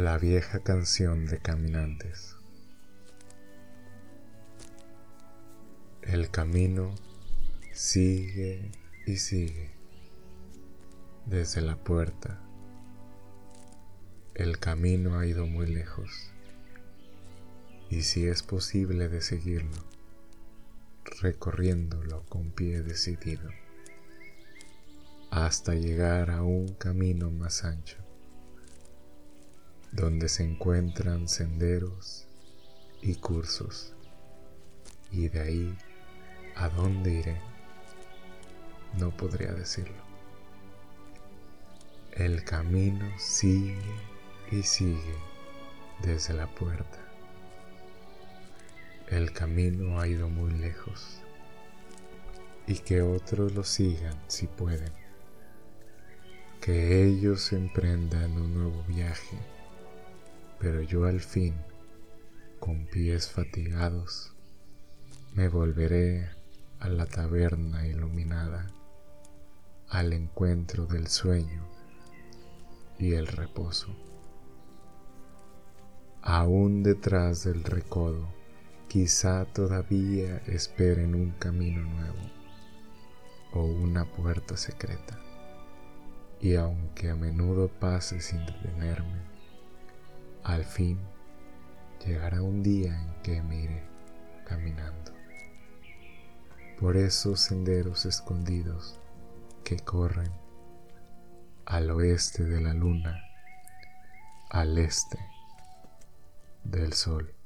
La vieja canción de caminantes. El camino sigue y sigue desde la puerta. El camino ha ido muy lejos y si es posible de seguirlo, recorriéndolo con pie decidido hasta llegar a un camino más ancho donde se encuentran senderos y cursos. Y de ahí a dónde iré, no podría decirlo. El camino sigue y sigue desde la puerta. El camino ha ido muy lejos y que otros lo sigan si pueden. Que ellos emprendan un nuevo viaje pero yo al fin, con pies fatigados, me volveré a la taberna iluminada, al encuentro del sueño y el reposo. Aún detrás del recodo, quizá todavía esperen un camino nuevo o una puerta secreta. Y aunque a menudo pase sin detenerme, al fin llegará un día en que me iré caminando por esos senderos escondidos que corren al oeste de la luna, al este del sol.